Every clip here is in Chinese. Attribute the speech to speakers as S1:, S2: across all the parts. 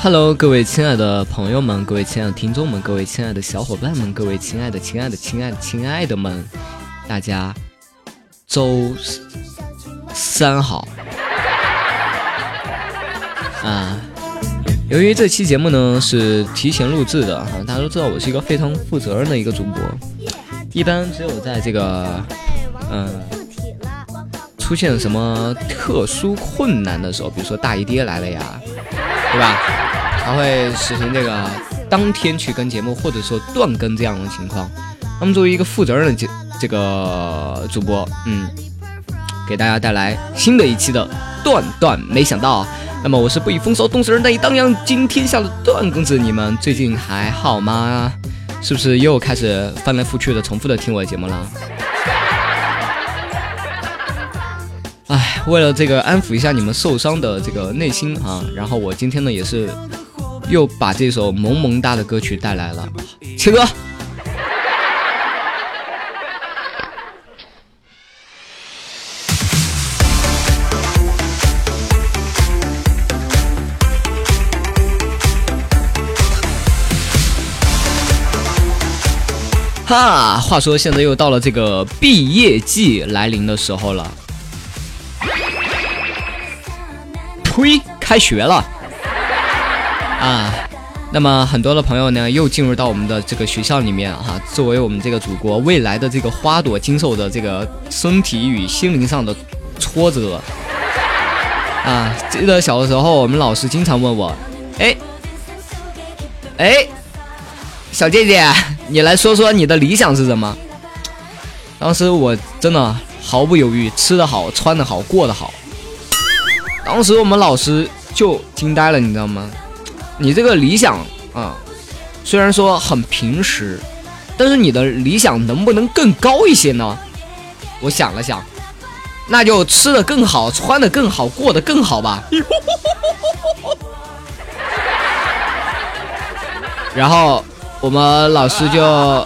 S1: Hello，各位亲爱的朋友们，各位亲爱的听众们，各位亲爱的小伙伴们，各位亲爱的、亲爱的、亲爱的、亲爱的们，大家周三好。啊，由于这期节目呢是提前录制的哈，大家都知道我是一个非常负责任的一个主播，一般只有在这个嗯出现什么特殊困难的时候，比如说大姨爹来了呀，对吧？才会实行这个当天去更节目，或者说断更这样的情况。那么作为一个负责任的这这个主播，嗯，给大家带来新的一期的断断没想到。那么我是不以风骚动世人，但以荡漾惊天下的段公子。你们最近还好吗？是不是又开始翻来覆去的重复的听我的节目了？哎，为了这个安抚一下你们受伤的这个内心啊，然后我今天呢也是又把这首萌萌哒的歌曲带来了，切歌。哈，话说现在又到了这个毕业季来临的时候了，呸，开学了。啊！那么很多的朋友呢，又进入到我们的这个学校里面哈，作为我们这个祖国未来的这个花朵，经受的这个身体与心灵上的挫折啊！记得小的时候，我们老师经常问我，哎，哎。小姐姐，你来说说你的理想是什么？当时我真的毫不犹豫，吃得好，穿得好，过得好。当时我们老师就惊呆了，你知道吗？你这个理想啊，虽然说很平实，但是你的理想能不能更高一些呢？我想了想，那就吃的更好，穿的更好，过得更好吧。然后。我们老师就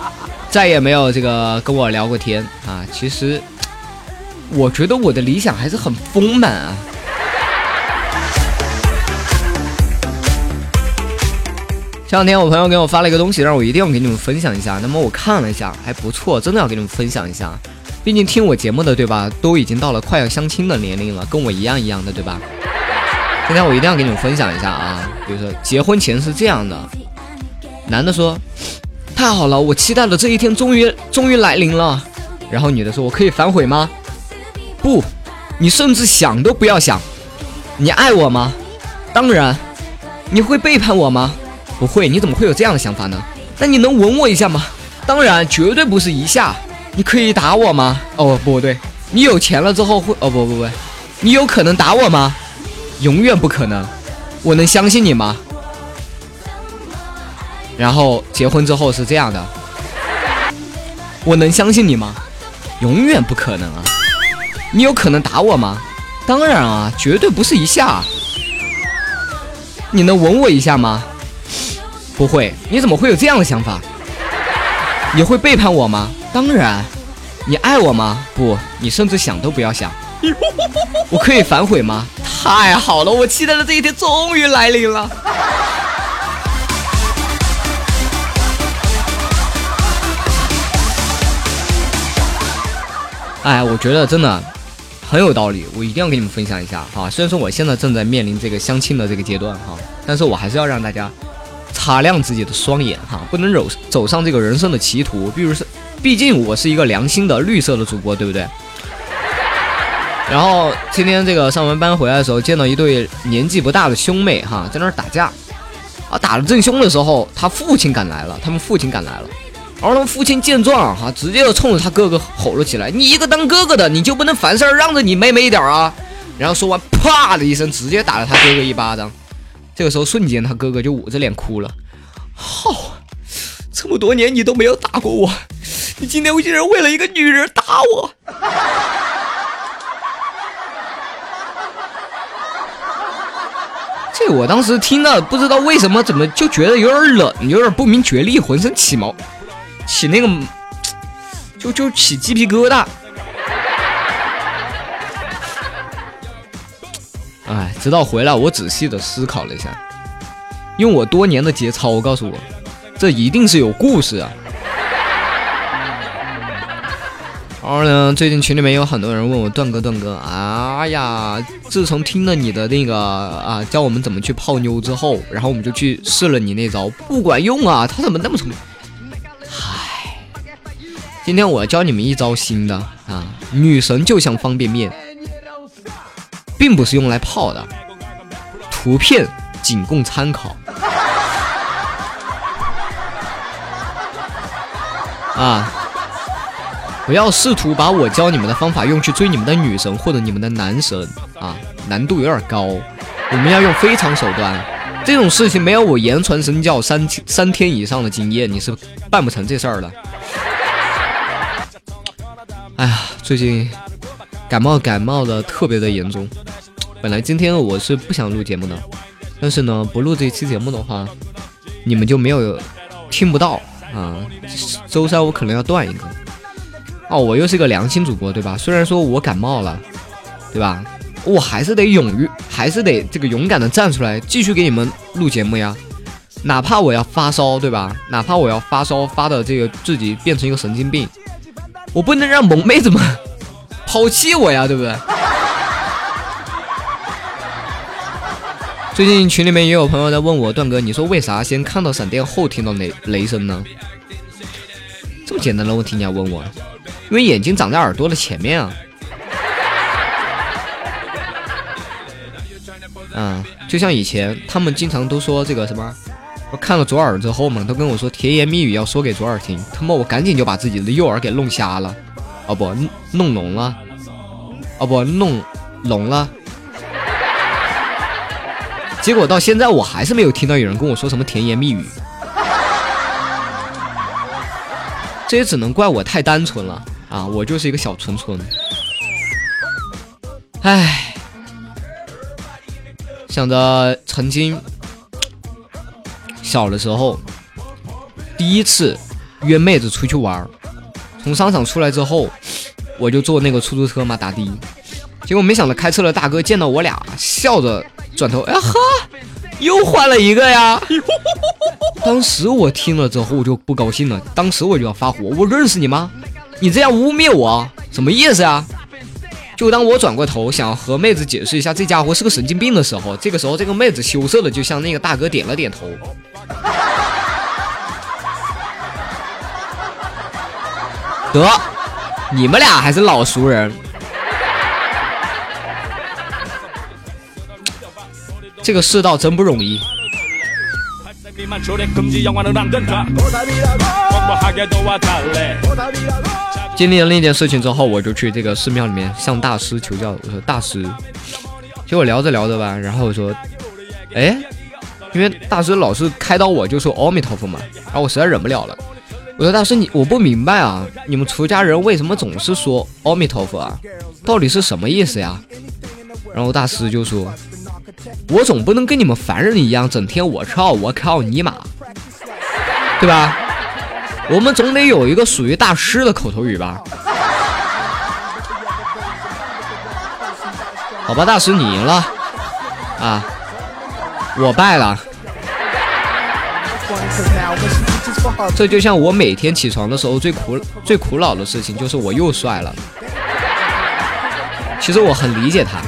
S1: 再也没有这个跟我聊过天啊。其实，我觉得我的理想还是很丰满啊。前两天我朋友给我发了一个东西，让我一定要给你们分享一下。那么我看了一下，还不错，真的要给你们分享一下。毕竟听我节目的对吧，都已经到了快要相亲的年龄了，跟我一样一样的对吧？今天我一定要给你们分享一下啊。比如说，结婚前是这样的。男的说：“太好了，我期待的这一天终于终于来临了。”然后女的说：“我可以反悔吗？”“不，你甚至想都不要想。”“你爱我吗？”“当然。”“你会背叛我吗？”“不会。”“你怎么会有这样的想法呢？”“那你能吻我一下吗？”“当然，绝对不是一下。”“你可以打我吗？”“哦，不对。”“你有钱了之后会……哦，不不不，你有可能打我吗？”“永远不可能。”“我能相信你吗？”然后结婚之后是这样的，我能相信你吗？永远不可能啊！你有可能打我吗？当然啊，绝对不是一下。你能吻我一下吗？不会。你怎么会有这样的想法？你会背叛我吗？当然。你爱我吗？不，你甚至想都不要想。我可以反悔吗？太好了，我期待的这一天终于来临了。哎，我觉得真的很有道理，我一定要给你们分享一下哈。虽然说我现在正在面临这个相亲的这个阶段哈，但是我还是要让大家擦亮自己的双眼哈，不能走走上这个人生的歧途。比如是，毕竟我是一个良心的绿色的主播，对不对？然后今天这个上完班回来的时候，见到一对年纪不大的兄妹哈，在那儿打架啊，打得正凶的时候，他父亲赶来了，他们父亲赶来了。而他父亲见状，哈，直接就冲着他哥哥吼了起来：“你一个当哥哥的，你就不能凡事儿让着你妹妹一点啊？”然后说完，啪的一声，直接打了他哥哥一巴掌。这个时候，瞬间他哥哥就捂着脸哭了：“好，这么多年你都没有打过我，你今天竟然为了一个女人打我！” 这我当时听了，不知道为什么，怎么就觉得有点冷，有点不明觉厉，浑身起毛。起那个，就就起鸡皮疙瘩。直到回来，我仔细的思考了一下，用我多年的节操告诉我，这一定是有故事啊。然后呢，最近群里面有很多人问我段哥段哥，哎呀，自从听了你的那个啊，教我们怎么去泡妞之后，然后我们就去试了你那招，不管用啊，他怎么那么聪明？嗨，今天我教你们一招新的啊，女神就像方便面，并不是用来泡的，图片仅供参考啊。不要试图把我教你们的方法用去追你们的女神或者你们的男神啊，难度有点高。我们要用非常手段，这种事情没有我言传身教三三天以上的经验，你是办不成这事儿的。哎呀，最近感冒感冒的特别的严重。本来今天我是不想录节目的，但是呢，不录这期节目的话，你们就没有听不到啊。周三我可能要断一个。哦，我又是个良心主播，对吧？虽然说我感冒了，对吧？我还是得勇于，还是得这个勇敢的站出来，继续给你们录节目呀。哪怕我要发烧，对吧？哪怕我要发烧发的这个自己变成一个神经病，我不能让萌妹子们抛弃我呀，对不对？最近群里面也有朋友在问我，段哥，你说为啥先看到闪电后听到雷雷声呢？这么简单的问题你要问我？因为眼睛长在耳朵的前面啊，嗯，就像以前他们经常都说这个什么，我看了左耳之后嘛，都跟我说甜言蜜语要说给左耳听，他妈我赶紧就把自己的右耳给弄瞎了，哦不，弄聋了，哦不，弄聋了，结果到现在我还是没有听到有人跟我说什么甜言蜜语，这也只能怪我太单纯了。啊，我就是一个小纯纯。唉，想着曾经小的时候，第一次约妹子出去玩从商场出来之后，我就坐那个出租车嘛打的，结果没想到开车的大哥见到我俩，笑着转头，哎呵，又换了一个呀！当时我听了之后我就不高兴了，当时我就要发火，我认识你吗？你这样污蔑我，什么意思啊？就当我转过头想和妹子解释一下这家伙是个神经病的时候，这个时候这个妹子羞涩的就向那个大哥点了点头。得，你们俩还是老熟人。这个世道真不容易。经历了那件事情之后，我就去这个寺庙里面向大师求教。我说：“大师，结果聊着聊着吧，然后我说，哎，因为大师老是开导我，就说阿弥陀佛嘛。然后我实在忍不了了，我说大师，你我不明白啊，你们出家人为什么总是说阿弥陀佛啊？到底是什么意思呀？然后大师就说，我总不能跟你们凡人一样，整天我操我靠尼玛，对吧？”我们总得有一个属于大师的口头语吧？好吧，大师你赢了啊，我败了。这就像我每天起床的时候最苦最苦恼的事情，就是我又帅了。其实我很理解他。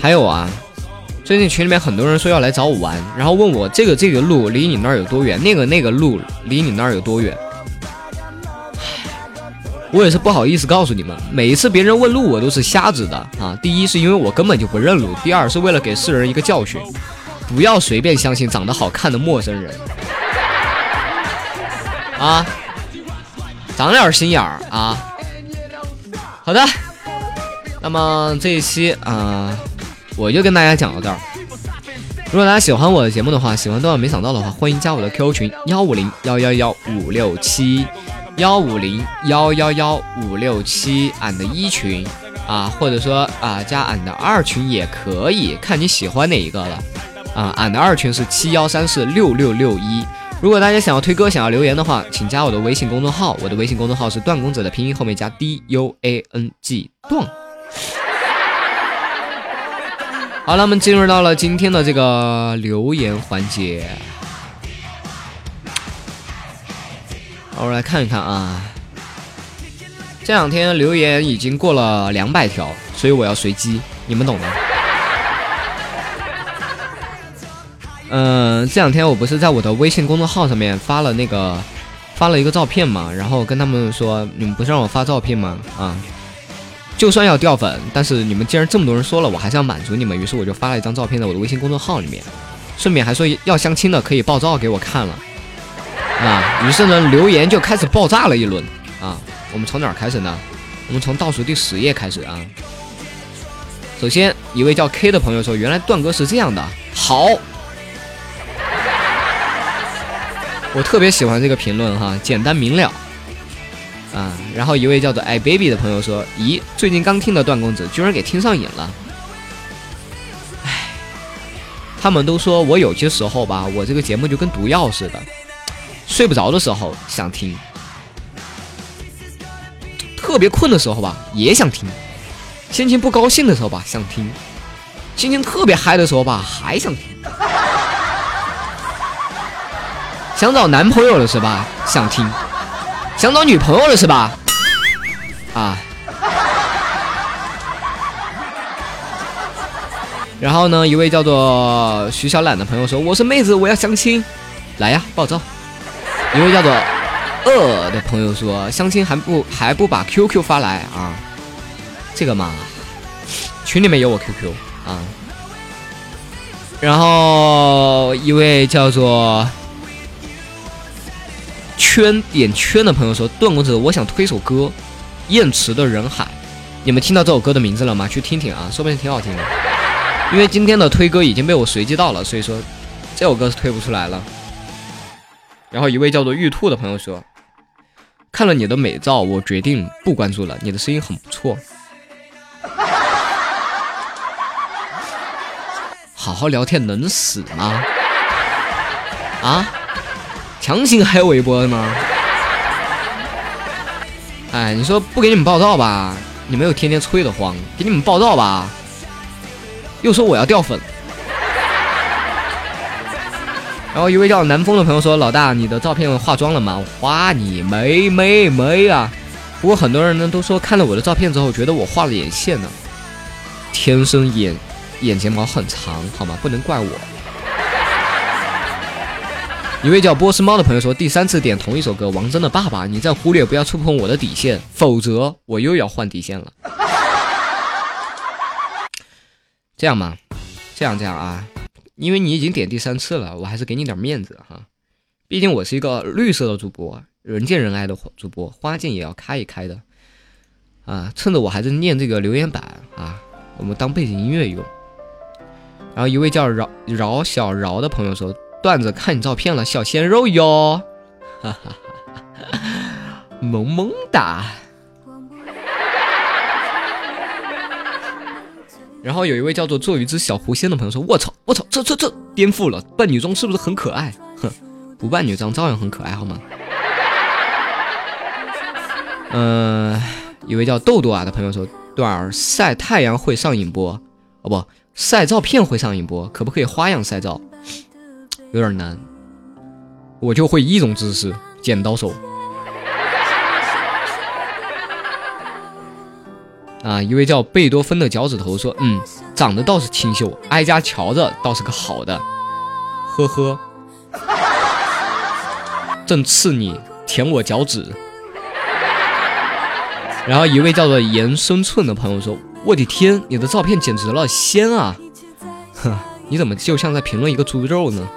S1: 还有啊，最近群里面很多人说要来找我玩，然后问我这个这个路离你那儿有多远，那个那个路离你那儿有多远。我也是不好意思告诉你们，每一次别人问路我都是瞎指的啊。第一是因为我根本就不认路，第二是为了给世人一个教训，不要随便相信长得好看的陌生人。啊，长点心眼儿啊。好的，那么这一期啊。我就跟大家讲到这儿。如果大家喜欢我的节目的话，喜欢段万没想到的话，欢迎加我的 QQ 群幺五零幺幺幺五六七幺五零幺幺幺五六七俺的一群啊，或者说啊加俺的二群也可以，看你喜欢哪一个了。啊，俺的二群是七幺三四六六六一。如果大家想要推歌、想要留言的话，请加我的微信公众号，我的微信公众号是段公子的拼音后面加 D U A N G 段。好了，我们进入到了今天的这个留言环节。我们来看一看啊，这两天留言已经过了两百条，所以我要随机，你们懂的。嗯，这两天我不是在我的微信公众号上面发了那个发了一个照片嘛，然后跟他们说，你们不是让我发照片吗？啊。就算要掉粉，但是你们既然这么多人说了，我还是要满足你们。于是我就发了一张照片在我的微信公众号里面，顺便还说要相亲的可以爆照给我看了。啊，于是呢留言就开始爆炸了一轮。啊，我们从哪儿开始呢？我们从倒数第十页开始啊。首先一位叫 K 的朋友说：“原来段哥是这样的，好，我特别喜欢这个评论哈，简单明了。”啊，然后一位叫做爱 baby 的朋友说：“咦，最近刚听的段公子，居然给听上瘾了。”唉，他们都说我有些时候吧，我这个节目就跟毒药似的，睡不着的时候想听，特别困的时候吧也想听，心情不高兴的时候吧想听，心情特别嗨的时候吧还想听，想找男朋友了是吧？想听。想找女朋友了是吧？啊，然后呢，一位叫做徐小懒的朋友说：“我是妹子，我要相亲，来呀，爆照。”一位叫做饿的朋友说：“相亲还不还不把 QQ 发来啊？这个嘛，群里面有我 QQ 啊。”然后一位叫做。圈点圈的朋友说：“段公子，我想推首歌，《燕池的人海》，你们听到这首歌的名字了吗？去听听啊，说不定挺好听的。因为今天的推歌已经被我随机到了，所以说这首歌是推不出来了。”然后一位叫做玉兔的朋友说：“看了你的美照，我决定不关注了。你的声音很不错，好好聊天能死吗？啊？”强行黑我一波的吗？哎，你说不给你们报道吧，你们又天天催得慌；给你们报道吧，又说我要掉粉。然后一位叫南风的朋友说：“老大，你的照片化妆了吗？”化你没没没啊！不过很多人呢都说看了我的照片之后，觉得我画了眼线呢。天生眼眼睫毛很长，好吗？不能怪我。一位叫波斯猫的朋友说：“第三次点同一首歌，王铮的《爸爸》，你再忽略，不要触碰我的底线，否则我又要换底线了。”这样吧，这样这样啊，因为你已经点第三次了，我还是给你点面子哈。毕竟我是一个绿色的主播，人见人爱的主播，花见也要开一开的啊。趁着我还在念这个留言板啊，我们当背景音乐用。然后一位叫饶饶小饶的朋友说。段子看你照片了，小鲜肉哟，哈哈哈哈，萌萌哒。然后有一位叫做做鱼之小狐仙的朋友说：“我操，我操，这这这颠覆了，扮女装是不是很可爱？哼，不扮女装照样很可爱，好吗？”嗯，一位叫豆豆啊的朋友说：“段儿晒太阳会上瘾不？哦不，晒照片会上瘾不？可不可以花样晒照？”有点难，我就会一种姿势，剪刀手。啊，一位叫贝多芬的脚趾头说：“嗯，长得倒是清秀，哀家瞧着倒是个好的。”呵呵，正刺你，舔我脚趾。然后一位叫做严生寸的朋友说：“我的天，你的照片简直了，仙啊！哼，你怎么就像在评论一个猪肉呢？”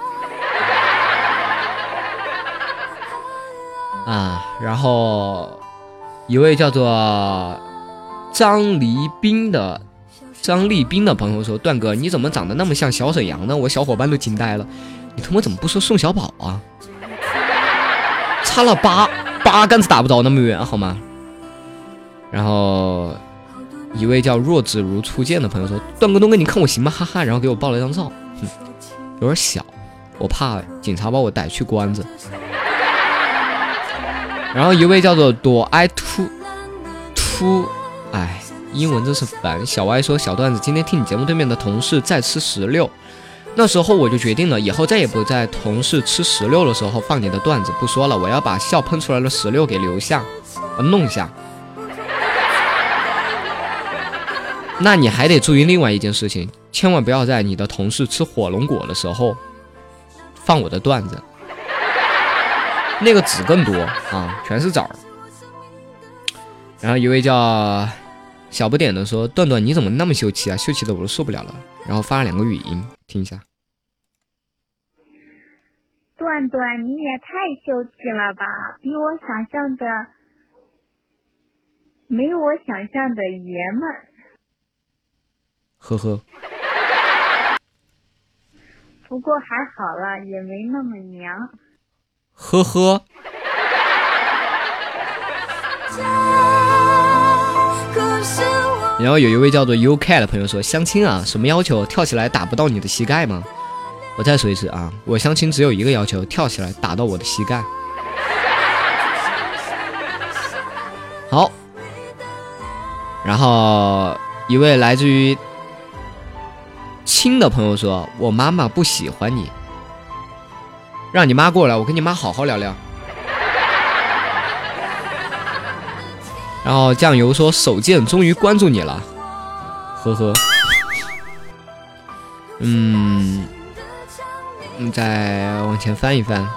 S1: 啊，然后一位叫做张黎斌的张立斌的朋友说：“段哥，你怎么长得那么像小沈阳呢？”我小伙伴都惊呆了，你他妈怎么不说宋小宝啊？差了八八竿子打不着那么远，好吗？然后一位叫若子如初见的朋友说：“段哥，东哥，你看我行吗？哈哈。”然后给我爆了一张照，哼有点小，我怕警察把我逮去关着。然后一位叫做朵爱突突，哎，英文真是烦。小歪说：“小段子，今天听你节目对面的同事在吃石榴。”那时候我就决定了，以后再也不在同事吃石榴的时候放你的段子。不说了，我要把笑喷出来的石榴给留下，弄下。那你还得注意另外一件事情，千万不要在你的同事吃火龙果的时候放我的段子，那个籽更多啊，全是枣儿。然后一位叫小不点的说：“段段你怎么那么秀气啊？秀气的我都受不了了。”然后发了两个语音，听一下。
S2: 段段你也太秀气了吧，比我想象的没我想象的爷们儿。
S1: 呵呵。
S2: 不过还好了，也没那么娘。
S1: 呵呵。然后有一位叫做 UK 的朋友说：“相亲啊，什么要求？跳起来打不到你的膝盖吗？”我再说一次啊，我相亲只有一个要求，跳起来打到我的膝盖。好。然后一位来自于亲的朋友说：“我妈妈不喜欢你，让你妈过来，我跟你妈好好聊聊。”然后酱油说：“手贱终于关注你了，呵呵。”嗯，再往前翻一翻。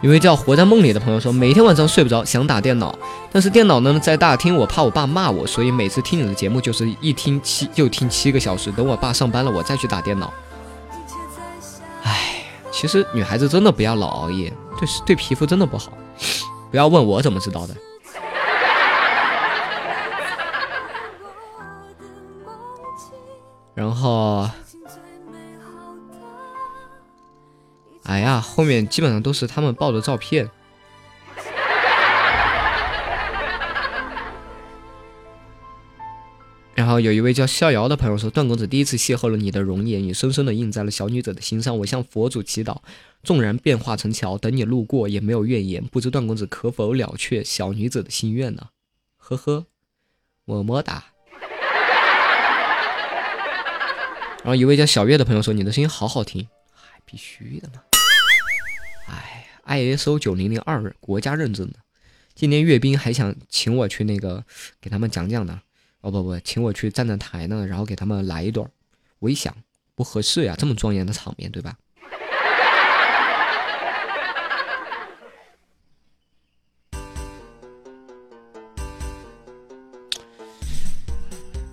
S1: 一位叫活在梦里的朋友说：“每天晚上睡不着，想打电脑，但是电脑呢在大厅，我怕我爸骂我，所以每次听你的节目就是一听七就听七个小时，等我爸上班了，我再去打电脑。”其实女孩子真的不要老熬夜，对对皮肤真的不好。不要问我怎么知道的。然后，哎呀，后面基本上都是他们抱的照片。然后有一位叫逍遥的朋友说：“段公子第一次邂逅了你的容颜，也深深的印在了小女子的心上。我向佛祖祈祷，纵然变化成桥，等你路过也没有怨言。不知段公子可否了却小女子的心愿呢？”呵呵，么么哒。然后一位叫小月的朋友说：“你的声音好好听，还必须的嘛！哎，ISO 九零零二国家认证的。今年阅兵还想请我去那个给他们讲讲呢。哦不不，请我去站站台呢，然后给他们来一段。我一想不合适呀，这么庄严的场面，对吧？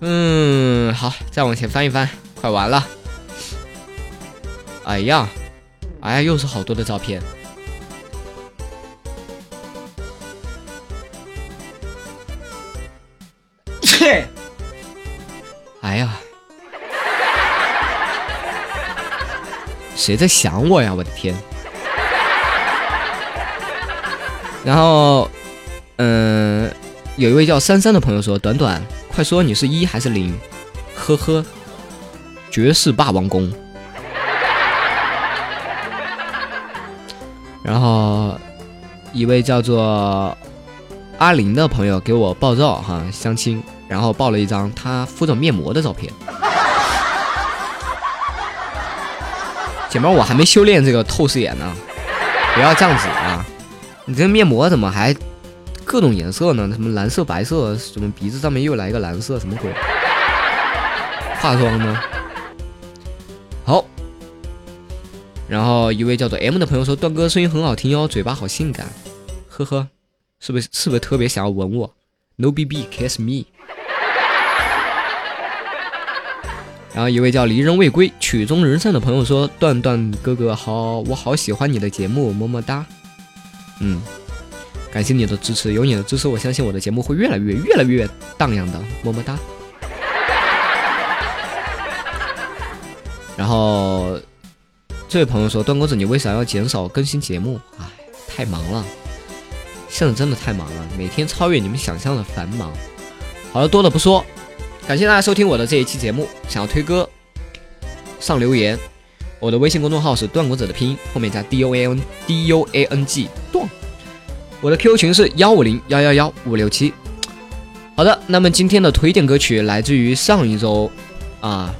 S1: 嗯，好，再往前翻一翻。”快完了！哎呀，哎呀，又是好多的照片。谁在想我呀？我的天！然后，嗯，有一位叫珊珊的朋友说：“短短，快说你是一还是零？”呵呵。绝世霸王功，然后一位叫做阿林的朋友给我爆照哈，相亲，然后爆了一张他敷着面膜的照片。姐妹，我还没修炼这个透视眼呢，不要这样子啊！你这面膜怎么还各种颜色呢？什么蓝色、白色，什么鼻子上面又来一个蓝色，什么鬼？化妆呢？好，然后一位叫做 M 的朋友说：“段哥声音很好听哟，嘴巴好性感，呵呵，是不是是不是特别想要吻我？No B B kiss me。”然后一位叫离人未归曲终人散的朋友说：“段段哥哥好，我好喜欢你的节目，么么哒。”嗯，感谢你的支持，有你的支持，我相信我的节目会越来越越来越荡漾的，么么哒。然后，这位朋友说：“段公子，你为啥要减少更新节目？哎，太忙了，现在真的太忙了，每天超越你们想象的繁忙。”好了，多了不说，感谢大家收听我的这一期节目。想要推歌，上留言。我的微信公众号是段公子的拼音后面加 D U A N D U A N G 段。我的 QQ 群是幺五零幺幺幺五六七。好的，那么今天的推荐歌曲来自于上一周啊。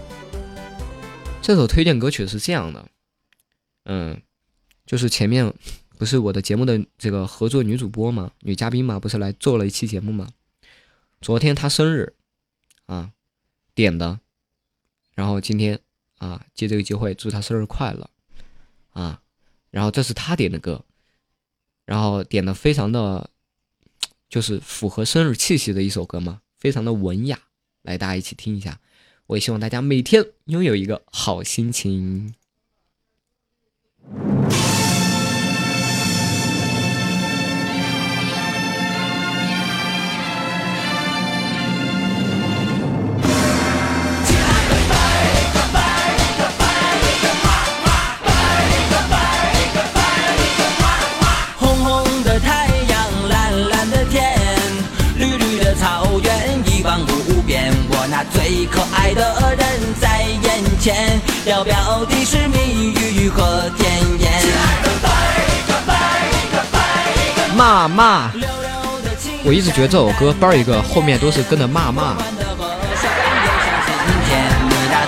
S1: 这首推荐歌曲是这样的，嗯，就是前面不是我的节目的这个合作女主播嘛，女嘉宾嘛，不是来做了一期节目嘛？昨天她生日啊，点的，然后今天啊，借这个机会祝他生日快乐啊！然后这是他点的歌，然后点的非常的，就是符合生日气息的一首歌嘛，非常的文雅，来大家一起听一下。我也希望大家每天拥有一个好心情。
S3: 最可爱的人在眼前，遥遥的是蜜语和甜言。
S1: 骂骂，我一直觉得这首歌伴一个后面都是跟着骂骂。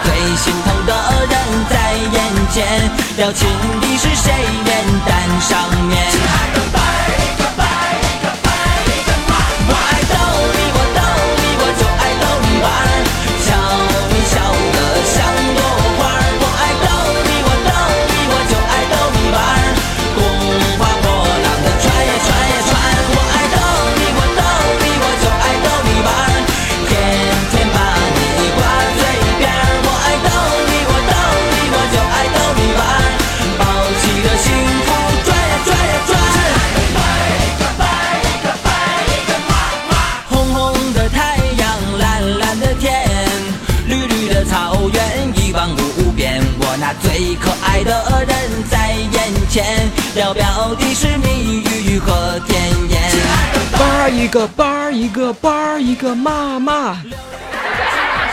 S3: 最心疼的人在眼前，要亲的是谁脸蛋上面？
S1: 个班儿一个班儿一个妈妈，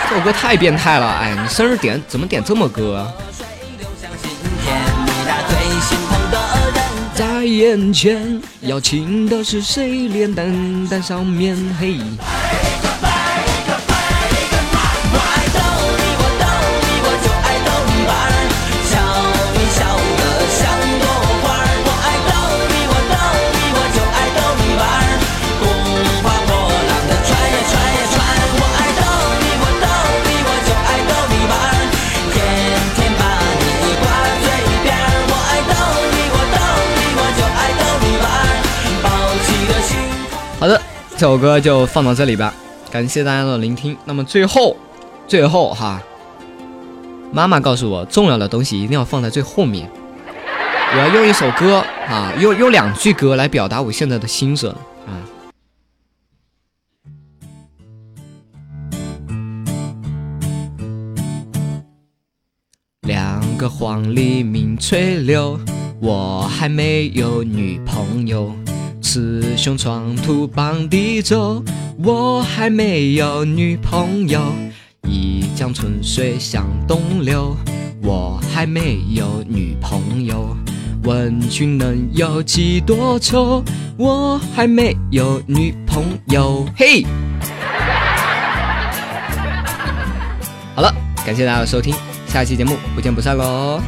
S1: 这首歌太变态了！哎，你生日点怎么点这么歌？在眼前，要亲的是谁？脸蛋蛋上面嘿。这首歌就放到这里吧，感谢大家的聆听。那么最后，最后哈，妈妈告诉我，重要的东西一定要放在最后面。我要用一首歌啊，用用两句歌来表达我现在的心声啊。两个黄鹂鸣翠柳，我还没有女朋友。雌雄闯土傍地走，我还没有女朋友。一江春水向东流，我还没有女朋友。问君能有几多愁，我还没有女朋友。嘿，好了，感谢大家的收听，下期节目不见不散喽。